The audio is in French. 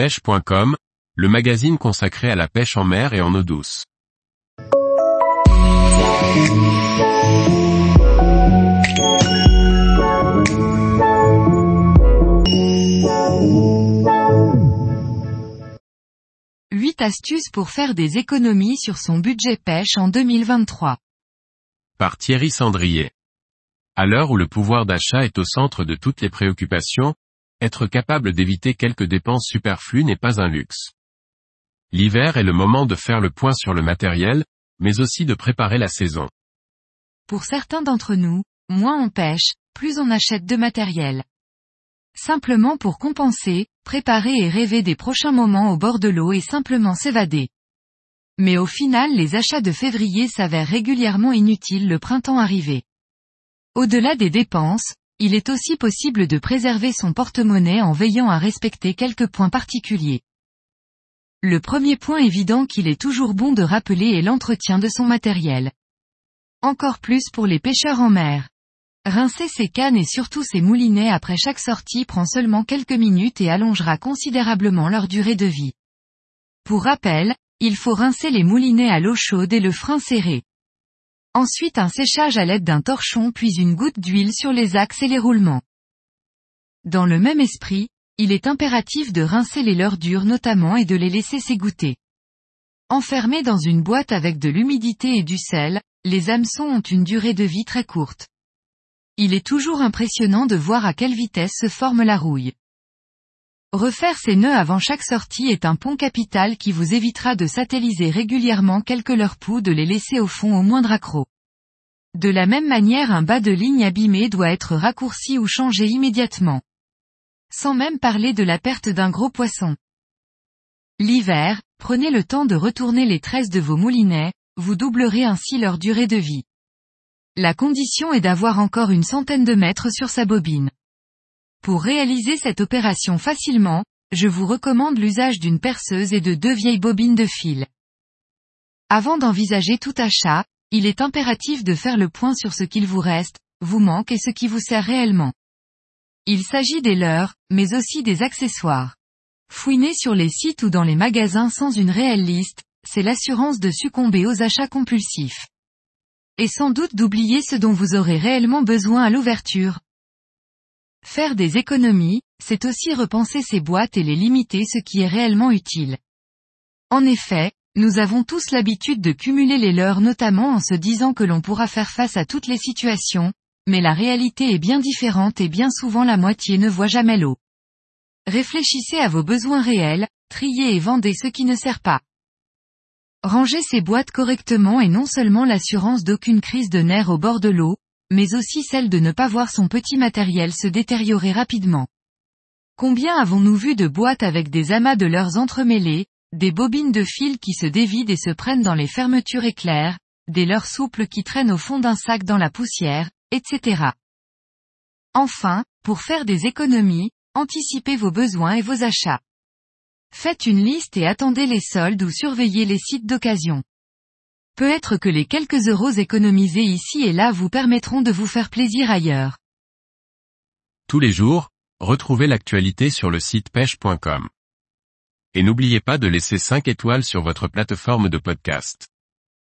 pêche.com, le magazine consacré à la pêche en mer et en eau douce. Huit astuces pour faire des économies sur son budget pêche en 2023. Par Thierry Sandrier. À l'heure où le pouvoir d'achat est au centre de toutes les préoccupations, être capable d'éviter quelques dépenses superflues n'est pas un luxe. L'hiver est le moment de faire le point sur le matériel, mais aussi de préparer la saison. Pour certains d'entre nous, moins on pêche, plus on achète de matériel. Simplement pour compenser, préparer et rêver des prochains moments au bord de l'eau et simplement s'évader. Mais au final les achats de février s'avèrent régulièrement inutiles le printemps arrivé. Au-delà des dépenses, il est aussi possible de préserver son porte-monnaie en veillant à respecter quelques points particuliers. Le premier point évident qu'il est toujours bon de rappeler est l'entretien de son matériel. Encore plus pour les pêcheurs en mer. Rincer ses cannes et surtout ses moulinets après chaque sortie prend seulement quelques minutes et allongera considérablement leur durée de vie. Pour rappel, il faut rincer les moulinets à l'eau chaude et le frein serré. Ensuite un séchage à l'aide d'un torchon puis une goutte d'huile sur les axes et les roulements. Dans le même esprit, il est impératif de rincer les leurres dures notamment et de les laisser s'égoutter. Enfermés dans une boîte avec de l'humidité et du sel, les hameçons ont une durée de vie très courte. Il est toujours impressionnant de voir à quelle vitesse se forme la rouille. Refaire ses nœuds avant chaque sortie est un pont capital qui vous évitera de satelliser régulièrement quelques leurres poux de les laisser au fond au moindre accroc. De la même manière un bas de ligne abîmé doit être raccourci ou changé immédiatement. Sans même parler de la perte d'un gros poisson. L'hiver, prenez le temps de retourner les tresses de vos moulinets, vous doublerez ainsi leur durée de vie. La condition est d'avoir encore une centaine de mètres sur sa bobine. Pour réaliser cette opération facilement, je vous recommande l'usage d'une perceuse et de deux vieilles bobines de fil. Avant d'envisager tout achat, il est impératif de faire le point sur ce qu'il vous reste, vous manque et ce qui vous sert réellement. Il s'agit des leurs, mais aussi des accessoires. Fouiner sur les sites ou dans les magasins sans une réelle liste, c'est l'assurance de succomber aux achats compulsifs. Et sans doute d'oublier ce dont vous aurez réellement besoin à l'ouverture. Faire des économies, c'est aussi repenser ses boîtes et les limiter ce qui est réellement utile. En effet, nous avons tous l'habitude de cumuler les leurs notamment en se disant que l'on pourra faire face à toutes les situations, mais la réalité est bien différente et bien souvent la moitié ne voit jamais l'eau. Réfléchissez à vos besoins réels, triez et vendez ce qui ne sert pas. Ranger ses boîtes correctement est non seulement l'assurance d'aucune crise de nerfs au bord de l'eau, mais aussi celle de ne pas voir son petit matériel se détériorer rapidement. Combien avons-nous vu de boîtes avec des amas de leurs entremêlés, des bobines de fil qui se dévident et se prennent dans les fermetures éclairs, des leurres souples qui traînent au fond d'un sac dans la poussière, etc. Enfin, pour faire des économies, anticipez vos besoins et vos achats. Faites une liste et attendez les soldes ou surveillez les sites d'occasion. Peut-être que les quelques euros économisés ici et là vous permettront de vous faire plaisir ailleurs. Tous les jours, retrouvez l'actualité sur le site pêche.com. Et n'oubliez pas de laisser 5 étoiles sur votre plateforme de podcast.